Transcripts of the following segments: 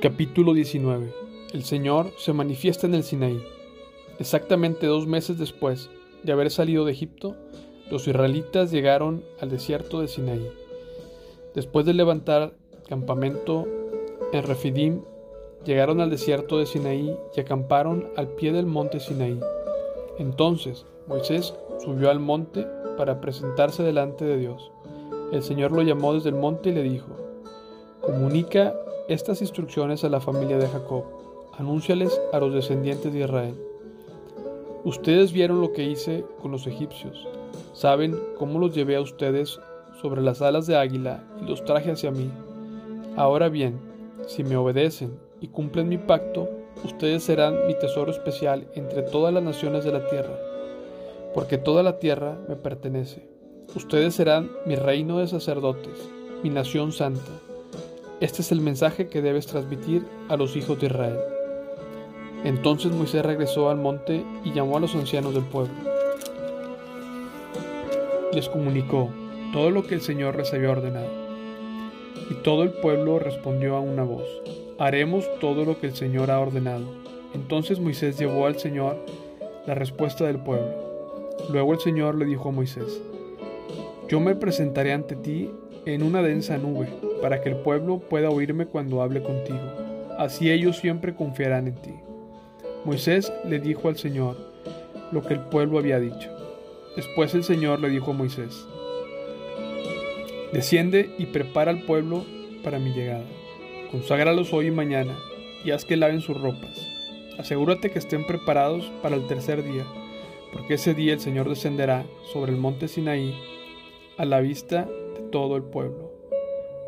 Capítulo 19 El Señor se manifiesta en el Sinaí. Exactamente dos meses después de haber salido de Egipto, los israelitas llegaron al desierto de Sinaí. Después de levantar campamento en Refidim, llegaron al desierto de Sinaí y acamparon al pie del monte Sinaí. Entonces Moisés subió al monte para presentarse delante de Dios. El Señor lo llamó desde el monte y le dijo, Comunica estas instrucciones a la familia de Jacob, anúnciales a los descendientes de Israel. Ustedes vieron lo que hice con los egipcios, saben cómo los llevé a ustedes sobre las alas de águila y los traje hacia mí. Ahora bien, si me obedecen y cumplen mi pacto, ustedes serán mi tesoro especial entre todas las naciones de la tierra, porque toda la tierra me pertenece. Ustedes serán mi reino de sacerdotes, mi nación santa. Este es el mensaje que debes transmitir a los hijos de Israel. Entonces Moisés regresó al monte y llamó a los ancianos del pueblo. Les comunicó todo lo que el Señor les había ordenado. Y todo el pueblo respondió a una voz, haremos todo lo que el Señor ha ordenado. Entonces Moisés llevó al Señor la respuesta del pueblo. Luego el Señor le dijo a Moisés, yo me presentaré ante ti en una densa nube, para que el pueblo pueda oírme cuando hable contigo. Así ellos siempre confiarán en ti. Moisés le dijo al Señor lo que el pueblo había dicho. Después el Señor le dijo a Moisés, Desciende y prepara al pueblo para mi llegada. Conságralos hoy y mañana, y haz que laven sus ropas. Asegúrate que estén preparados para el tercer día, porque ese día el Señor descenderá sobre el monte Sinaí a la vista todo el pueblo.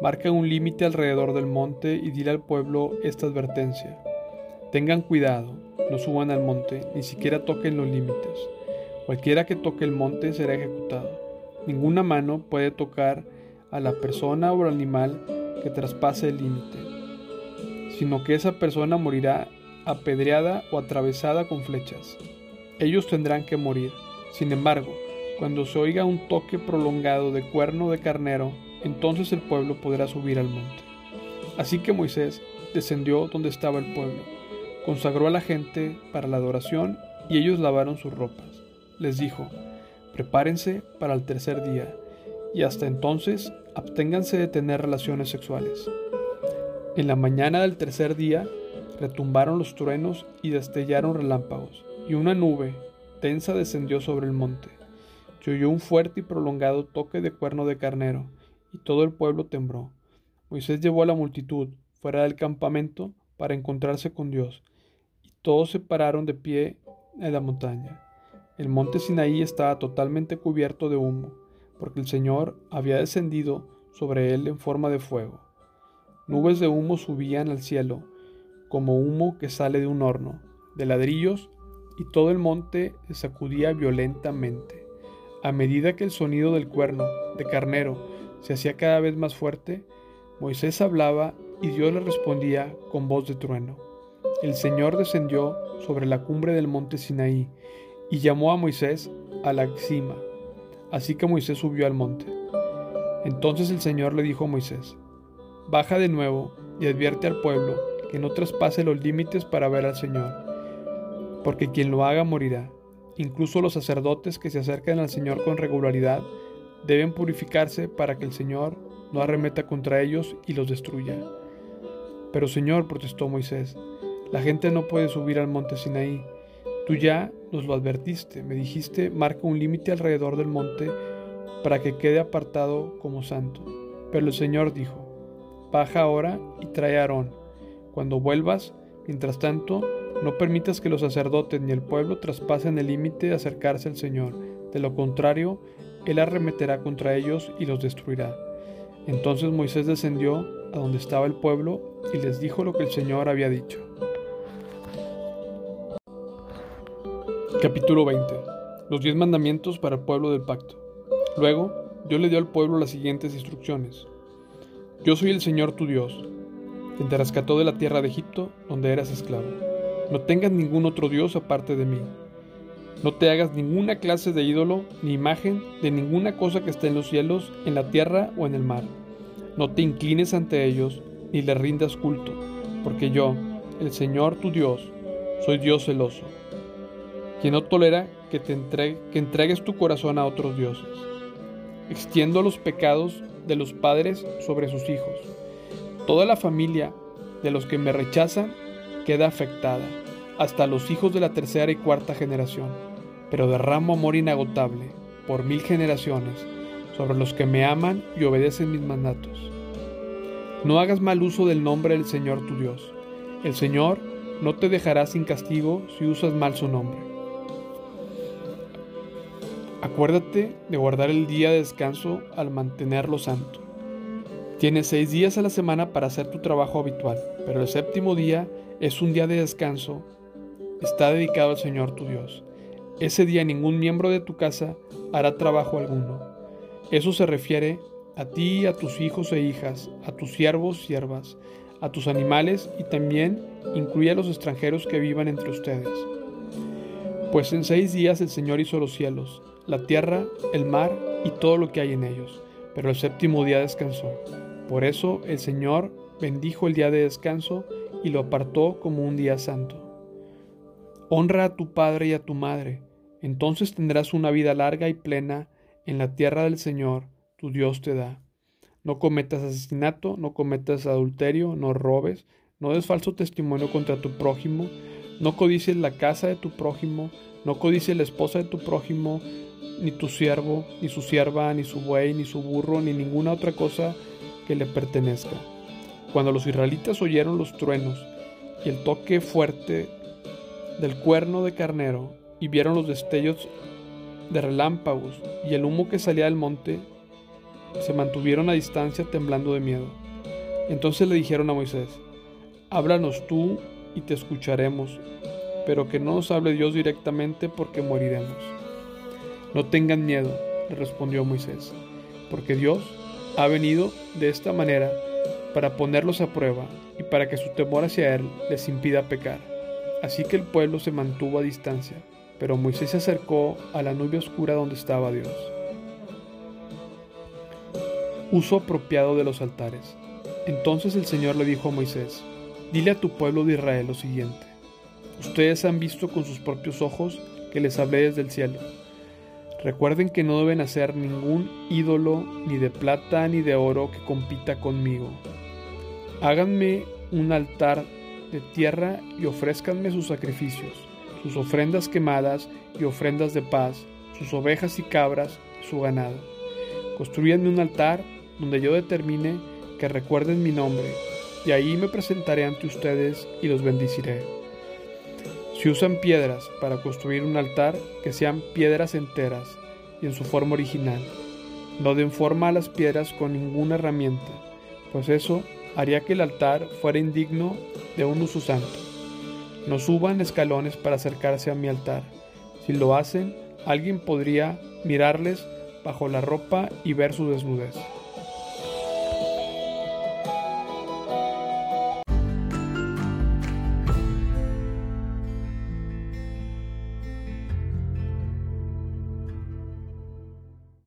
Marca un límite alrededor del monte y dile al pueblo esta advertencia. Tengan cuidado, no suban al monte, ni siquiera toquen los límites. Cualquiera que toque el monte será ejecutado. Ninguna mano puede tocar a la persona o al animal que traspase el límite, sino que esa persona morirá apedreada o atravesada con flechas. Ellos tendrán que morir. Sin embargo, cuando se oiga un toque prolongado de cuerno de carnero, entonces el pueblo podrá subir al monte. Así que Moisés descendió donde estaba el pueblo, consagró a la gente para la adoración y ellos lavaron sus ropas. Les dijo, prepárense para el tercer día y hasta entonces absténganse de tener relaciones sexuales. En la mañana del tercer día retumbaron los truenos y destellaron relámpagos, y una nube densa descendió sobre el monte se oyó un fuerte y prolongado toque de cuerno de carnero, y todo el pueblo tembló. Moisés llevó a la multitud fuera del campamento para encontrarse con Dios, y todos se pararon de pie en la montaña. El monte Sinaí estaba totalmente cubierto de humo, porque el Señor había descendido sobre él en forma de fuego. Nubes de humo subían al cielo, como humo que sale de un horno, de ladrillos, y todo el monte se sacudía violentamente. A medida que el sonido del cuerno de carnero se hacía cada vez más fuerte, Moisés hablaba y Dios le respondía con voz de trueno. El Señor descendió sobre la cumbre del monte Sinaí y llamó a Moisés a la cima. Así que Moisés subió al monte. Entonces el Señor le dijo a Moisés, Baja de nuevo y advierte al pueblo que no traspase los límites para ver al Señor, porque quien lo haga morirá. Incluso los sacerdotes que se acercan al Señor con regularidad deben purificarse para que el Señor no arremeta contra ellos y los destruya. Pero Señor, protestó Moisés, la gente no puede subir al monte Sinaí. Tú ya nos lo advertiste, me dijiste, marca un límite alrededor del monte para que quede apartado como santo. Pero el Señor dijo, baja ahora y trae a Aarón. Cuando vuelvas, mientras tanto, no permitas que los sacerdotes ni el pueblo traspasen el límite de acercarse al Señor. De lo contrario, Él arremeterá contra ellos y los destruirá. Entonces Moisés descendió a donde estaba el pueblo y les dijo lo que el Señor había dicho. Capítulo 20. Los diez mandamientos para el pueblo del pacto. Luego, Dios le dio al pueblo las siguientes instrucciones. Yo soy el Señor tu Dios, quien te rescató de la tierra de Egipto, donde eras esclavo. No tengas ningún otro Dios aparte de mí. No te hagas ninguna clase de ídolo ni imagen de ninguna cosa que esté en los cielos, en la tierra o en el mar. No te inclines ante ellos ni les rindas culto. porque yo, el Señor tu Dios, soy Dios celoso, quien no tolera que, te que entregues tu corazón a otros dioses. Extiendo los pecados de los padres sobre sus hijos. Toda la familia de los que me rechazan queda afectada, hasta los hijos de la tercera y cuarta generación, pero derramo amor inagotable por mil generaciones sobre los que me aman y obedecen mis mandatos. No hagas mal uso del nombre del Señor tu Dios. El Señor no te dejará sin castigo si usas mal su nombre. Acuérdate de guardar el día de descanso al mantenerlo santo. Tienes seis días a la semana para hacer tu trabajo habitual, pero el séptimo día es un día de descanso. Está dedicado al Señor tu Dios. Ese día ningún miembro de tu casa hará trabajo alguno. Eso se refiere a ti, a tus hijos e hijas, a tus siervos, siervas, a tus animales y también incluye a los extranjeros que vivan entre ustedes. Pues en seis días el Señor hizo los cielos, la tierra, el mar y todo lo que hay en ellos, pero el séptimo día descansó. Por eso el Señor bendijo el día de descanso y lo apartó como un día santo. Honra a tu padre y a tu madre, entonces tendrás una vida larga y plena en la tierra del Señor, tu Dios te da. No cometas asesinato, no cometas adulterio, no robes, no des falso testimonio contra tu prójimo, no codicies la casa de tu prójimo, no codicies la esposa de tu prójimo, ni tu siervo, ni su sierva, ni su buey, ni su burro, ni ninguna otra cosa que le pertenezca. Cuando los israelitas oyeron los truenos y el toque fuerte del cuerno de carnero y vieron los destellos de relámpagos y el humo que salía del monte, se mantuvieron a distancia temblando de miedo. Entonces le dijeron a Moisés, háblanos tú y te escucharemos, pero que no nos hable Dios directamente porque moriremos. No tengan miedo, le respondió Moisés, porque Dios ha venido de esta manera para ponerlos a prueba y para que su temor hacia Él les impida pecar. Así que el pueblo se mantuvo a distancia, pero Moisés se acercó a la nube oscura donde estaba Dios. Uso apropiado de los altares. Entonces el Señor le dijo a Moisés, dile a tu pueblo de Israel lo siguiente, ustedes han visto con sus propios ojos que les hablé desde el cielo Recuerden que no deben hacer ningún ídolo ni de plata ni de oro que compita conmigo. Háganme un altar de tierra y ofrézcanme sus sacrificios, sus ofrendas quemadas y ofrendas de paz, sus ovejas y cabras, su ganado. Construyanme un altar donde yo determine que recuerden mi nombre, y ahí me presentaré ante ustedes y los bendiciré. Si usan piedras para construir un altar, que sean piedras enteras y en su forma original. No den forma a las piedras con ninguna herramienta, pues eso haría que el altar fuera indigno de un uso santo. No suban escalones para acercarse a mi altar. Si lo hacen, alguien podría mirarles bajo la ropa y ver su desnudez.